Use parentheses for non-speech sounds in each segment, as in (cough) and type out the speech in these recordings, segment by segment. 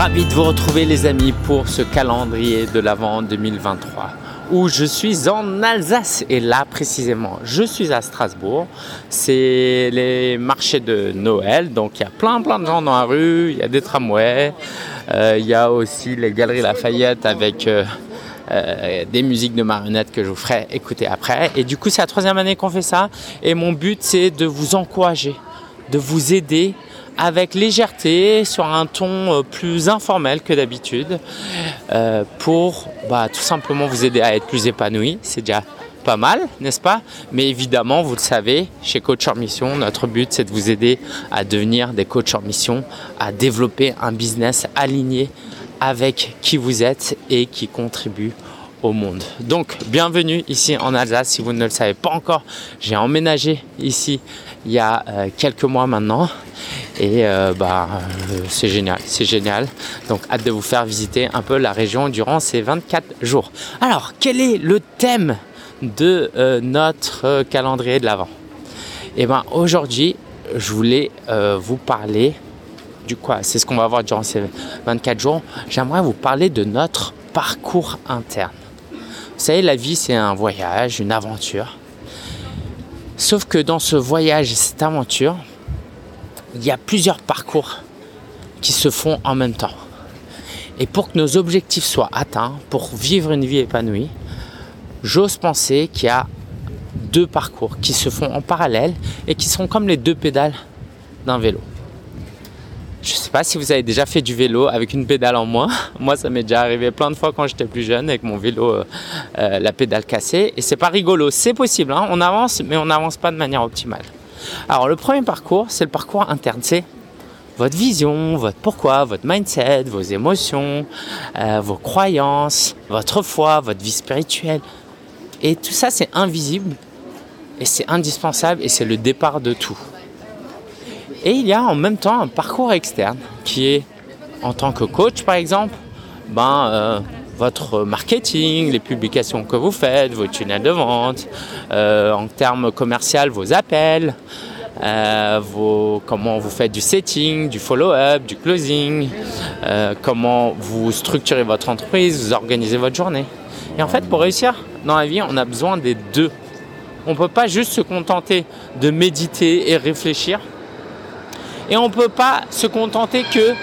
Ravi de vous retrouver les amis pour ce calendrier de l'Avent 2023 où je suis en Alsace. Et là précisément je suis à Strasbourg. C'est les marchés de Noël. Donc il y a plein plein de gens dans la rue, il y a des tramways, euh, il y a aussi les galeries Lafayette avec euh, euh, des musiques de marionnettes que je vous ferai écouter après. Et du coup c'est la troisième année qu'on fait ça. Et mon but c'est de vous encourager, de vous aider avec légèreté, sur un ton euh, plus informel que d'habitude, euh, pour bah, tout simplement vous aider à être plus épanoui. C'est déjà pas mal, n'est-ce pas? Mais évidemment, vous le savez, chez Coach en Mission, notre but c'est de vous aider à devenir des coachs en mission, à développer un business aligné avec qui vous êtes et qui contribue au monde. Donc, bienvenue ici en Alsace. Si vous ne le savez pas encore, j'ai emménagé ici il y a euh, quelques mois maintenant. Et euh, bah, euh, c'est génial, c'est génial. Donc, hâte de vous faire visiter un peu la région durant ces 24 jours. Alors, quel est le thème de notre calendrier de l'Avent? Et eh bien, aujourd'hui, je voulais vous parler du quoi? C'est ce qu'on va voir durant ces 24 jours. J'aimerais vous parler de notre parcours interne. Vous savez, la vie, c'est un voyage, une aventure. Sauf que dans ce voyage et cette aventure, il y a plusieurs parcours qui se font en même temps. Et pour que nos objectifs soient atteints, pour vivre une vie épanouie, j'ose penser qu'il y a deux parcours qui se font en parallèle et qui sont comme les deux pédales d'un vélo. Je ne sais pas si vous avez déjà fait du vélo avec une pédale en moins. (laughs) Moi, ça m'est déjà arrivé plein de fois quand j'étais plus jeune avec mon vélo, euh, euh, la pédale cassée. Et c'est pas rigolo. C'est possible. Hein. On avance, mais on n'avance pas de manière optimale. Alors, le premier parcours, c'est le parcours interne. C'est votre vision, votre pourquoi, votre mindset, vos émotions, euh, vos croyances, votre foi, votre vie spirituelle. Et tout ça, c'est invisible et c'est indispensable et c'est le départ de tout. Et il y a en même temps un parcours externe qui est en tant que coach par exemple, ben, euh, votre marketing, les publications que vous faites, vos tunnels de vente, euh, en termes commerciaux, vos appels, euh, comment vous faites du setting, du follow-up, du closing, comment vous structurez votre entreprise, vous organisez votre journée. Et en fait, pour réussir dans la vie, on a besoin des deux. On ne peut pas juste se contenter de méditer et réfléchir et on ne peut pas se contenter que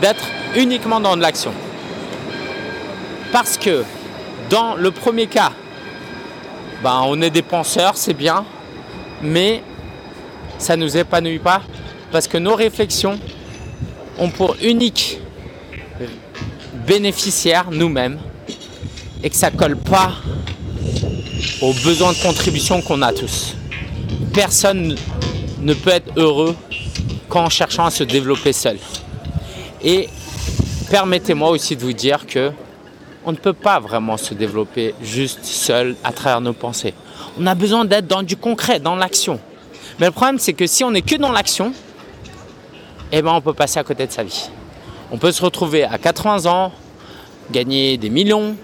d'être uniquement dans de l'action. Parce que dans le premier cas, ben, on est des penseurs, c'est bien, mais ça ne nous épanouit pas parce que nos réflexions ont pour unique bénéficiaire nous-mêmes et que ça ne colle pas aux besoins de contribution qu'on a tous. Personne ne peut être heureux en cherchant à se développer seul. Et permettez-moi aussi de vous dire que on ne peut pas vraiment se développer juste seul à travers nos pensées. On a besoin d'être dans du concret, dans l'action. Mais le problème, c'est que si on n'est que dans l'action, eh ben, on peut passer à côté de sa vie. On peut se retrouver à 80 ans, gagner des millions,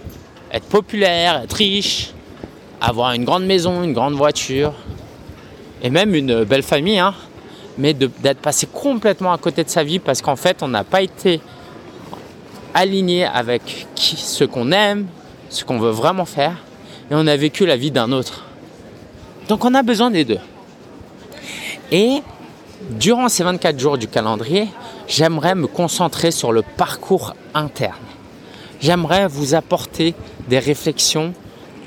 être populaire, être riche, avoir une grande maison, une grande voiture, et même une belle famille. Hein mais d'être passé complètement à côté de sa vie parce qu'en fait, on n'a pas été aligné avec qui, ce qu'on aime, ce qu'on veut vraiment faire, et on a vécu la vie d'un autre. Donc on a besoin des deux. Et durant ces 24 jours du calendrier, j'aimerais me concentrer sur le parcours interne. J'aimerais vous apporter des réflexions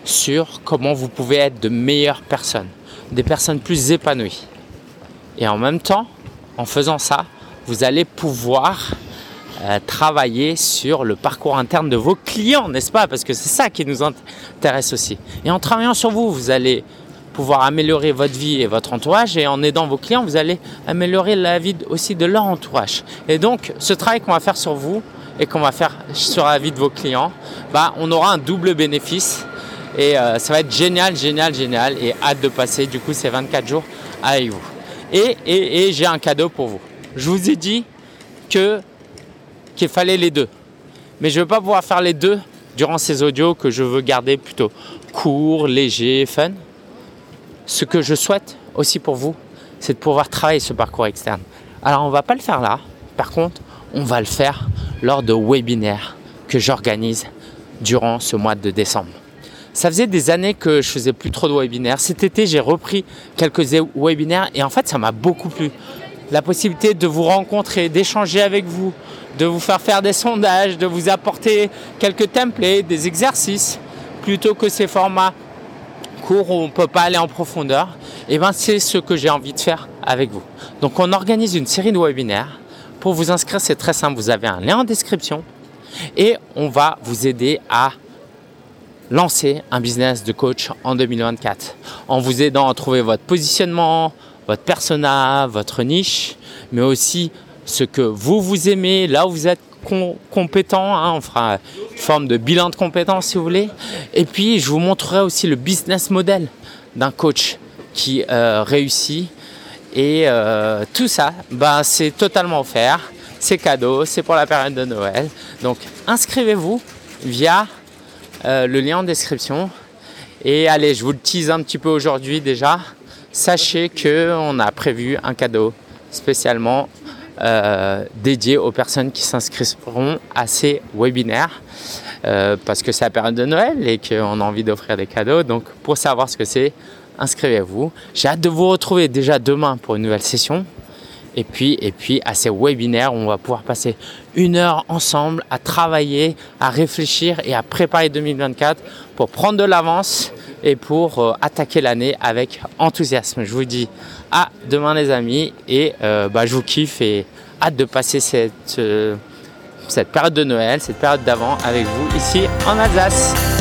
sur comment vous pouvez être de meilleures personnes, des personnes plus épanouies. Et en même temps, en faisant ça, vous allez pouvoir euh, travailler sur le parcours interne de vos clients, n'est-ce pas? Parce que c'est ça qui nous intéresse aussi. Et en travaillant sur vous, vous allez pouvoir améliorer votre vie et votre entourage. Et en aidant vos clients, vous allez améliorer la vie aussi de leur entourage. Et donc, ce travail qu'on va faire sur vous et qu'on va faire sur la vie de vos clients, bah, on aura un double bénéfice. Et euh, ça va être génial, génial, génial. Et hâte de passer du coup ces 24 jours avec vous. Et, j'ai un cadeau pour vous. Je vous ai dit que fallait les deux. Mais je ne veux pas pouvoir faire les deux durant ces audios que je veux garder plutôt court, léger, fun. Ce que je souhaite aussi pour vous, c'est de pouvoir travailler ce parcours externe. Alors on va pas le faire là. Par contre, on va le faire lors de webinaires que j'organise durant ce mois de décembre. Ça faisait des années que je faisais plus trop de webinaires. Cet été, j'ai repris quelques webinaires et en fait, ça m'a beaucoup plu. La possibilité de vous rencontrer, d'échanger avec vous, de vous faire faire des sondages, de vous apporter quelques templates, des exercices, plutôt que ces formats courts où on ne peut pas aller en profondeur. Et eh ben, c'est ce que j'ai envie de faire avec vous. Donc, on organise une série de webinaires. Pour vous inscrire, c'est très simple. Vous avez un lien en description et on va vous aider à lancer un business de coach en 2024 en vous aidant à trouver votre positionnement, votre persona, votre niche, mais aussi ce que vous vous aimez, là où vous êtes compétent. Hein. on fera une forme de bilan de compétences si vous voulez. Et puis je vous montrerai aussi le business model d'un coach qui euh, réussit. Et euh, tout ça, bah, c'est totalement offert. C'est cadeau, c'est pour la période de Noël. Donc inscrivez-vous via euh, le lien en description. Et allez, je vous le tease un petit peu aujourd'hui déjà. Sachez qu'on a prévu un cadeau spécialement euh, dédié aux personnes qui s'inscriront à ces webinaires. Euh, parce que c'est la période de Noël et qu'on a envie d'offrir des cadeaux. Donc pour savoir ce que c'est, inscrivez-vous. J'ai hâte de vous retrouver déjà demain pour une nouvelle session. Et puis, et puis à ces webinaires, on va pouvoir passer une heure ensemble à travailler, à réfléchir et à préparer 2024 pour prendre de l'avance et pour euh, attaquer l'année avec enthousiasme. Je vous dis à demain les amis et euh, bah, je vous kiffe et hâte de passer cette, euh, cette période de Noël, cette période d'avant avec vous ici en Alsace.